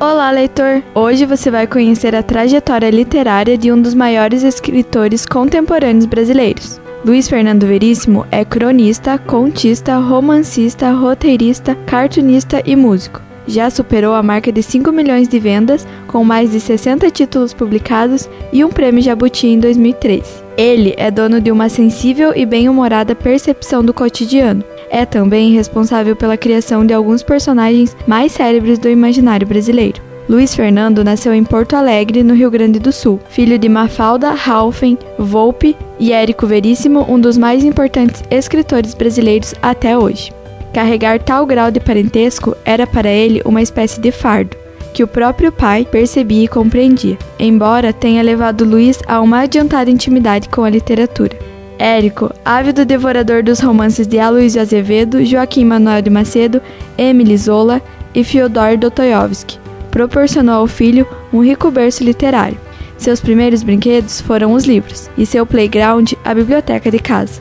Olá, leitor! Hoje você vai conhecer a trajetória literária de um dos maiores escritores contemporâneos brasileiros. Luiz Fernando Veríssimo é cronista, contista, romancista, roteirista, cartunista e músico. Já superou a marca de 5 milhões de vendas, com mais de 60 títulos publicados e um prêmio Jabuti em 2003. Ele é dono de uma sensível e bem-humorada percepção do cotidiano, é também responsável pela criação de alguns personagens mais célebres do imaginário brasileiro. Luiz Fernando nasceu em Porto Alegre, no Rio Grande do Sul, filho de Mafalda Halfen Volpe e Érico Veríssimo, um dos mais importantes escritores brasileiros até hoje. Carregar tal grau de parentesco era para ele uma espécie de fardo, que o próprio pai percebia e compreendia, embora tenha levado Luiz a uma adiantada intimidade com a literatura. Érico, ávido devorador dos romances de Aloysio Azevedo, Joaquim Manuel de Macedo, Emily Zola e Fyodor Dostoiévski, proporcionou ao filho um rico berço literário. Seus primeiros brinquedos foram os livros, e seu playground a biblioteca de casa.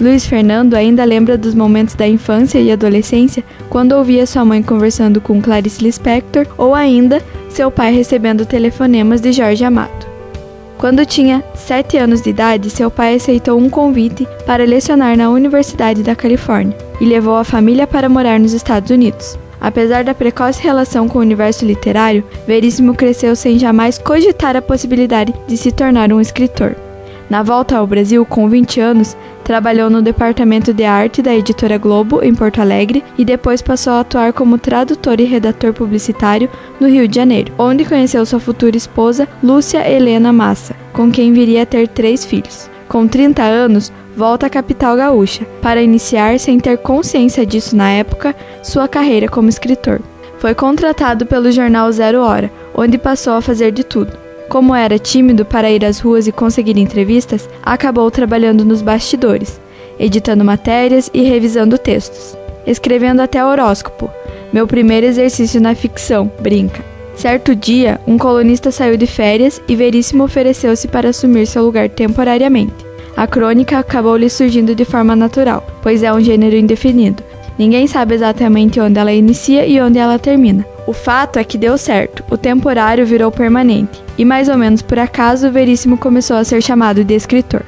Luiz Fernando ainda lembra dos momentos da infância e adolescência quando ouvia sua mãe conversando com Clarice Lispector ou ainda seu pai recebendo telefonemas de Jorge Amado. Quando tinha 7 anos de idade, seu pai aceitou um convite para lecionar na Universidade da Califórnia e levou a família para morar nos Estados Unidos. Apesar da precoce relação com o universo literário, Veríssimo cresceu sem jamais cogitar a possibilidade de se tornar um escritor. Na volta ao Brasil, com 20 anos, trabalhou no departamento de arte da editora Globo, em Porto Alegre, e depois passou a atuar como tradutor e redator publicitário no Rio de Janeiro, onde conheceu sua futura esposa, Lúcia Helena Massa, com quem viria a ter três filhos. Com 30 anos, volta à capital gaúcha, para iniciar, sem ter consciência disso na época, sua carreira como escritor. Foi contratado pelo jornal Zero Hora, onde passou a fazer de tudo como era tímido para ir às ruas e conseguir entrevistas, acabou trabalhando nos bastidores, editando matérias e revisando textos, escrevendo até horóscopo. Meu primeiro exercício na ficção, brinca. Certo dia, um colunista saiu de férias e Veríssimo ofereceu-se para assumir seu lugar temporariamente. A crônica acabou lhe surgindo de forma natural, pois é um gênero indefinido. Ninguém sabe exatamente onde ela inicia e onde ela termina. O fato é que deu certo, o temporário virou permanente, e mais ou menos por acaso Veríssimo começou a ser chamado de escritor.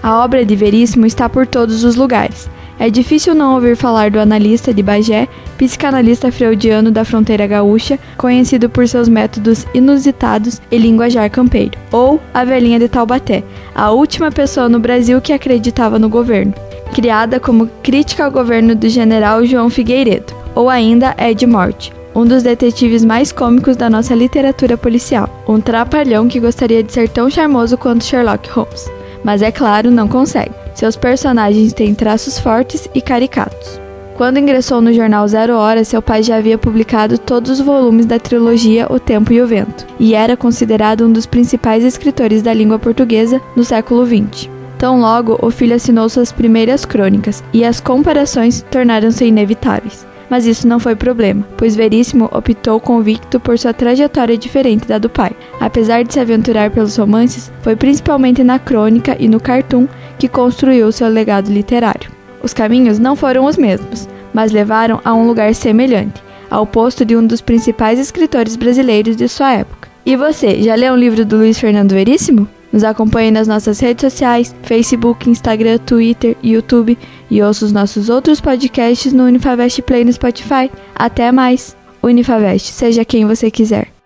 A obra de Veríssimo está por todos os lugares. É difícil não ouvir falar do analista de Bagé, psicanalista freudiano da fronteira gaúcha, conhecido por seus métodos inusitados e linguajar campeiro, ou a velhinha de Taubaté, a última pessoa no Brasil que acreditava no governo, criada como crítica ao governo do general João Figueiredo, ou ainda Ed Morte, um dos detetives mais cômicos da nossa literatura policial, um trapalhão que gostaria de ser tão charmoso quanto Sherlock Holmes, mas é claro, não consegue. Seus personagens têm traços fortes e caricatos. Quando ingressou no jornal Zero Hora, seu pai já havia publicado todos os volumes da trilogia O Tempo e o Vento, e era considerado um dos principais escritores da língua portuguesa no século XX. Tão logo, o filho assinou suas primeiras crônicas, e as comparações tornaram-se inevitáveis mas isso não foi problema, pois Veríssimo optou convicto por sua trajetória diferente da do pai. Apesar de se aventurar pelos romances, foi principalmente na crônica e no cartoon que construiu seu legado literário. Os caminhos não foram os mesmos, mas levaram a um lugar semelhante, ao posto de um dos principais escritores brasileiros de sua época. E você, já leu um livro do Luiz Fernando Veríssimo? Nos acompanhe nas nossas redes sociais, Facebook, Instagram, Twitter, YouTube e ouça os nossos outros podcasts no Unifavest Play no Spotify. Até mais! Unifavest, seja quem você quiser.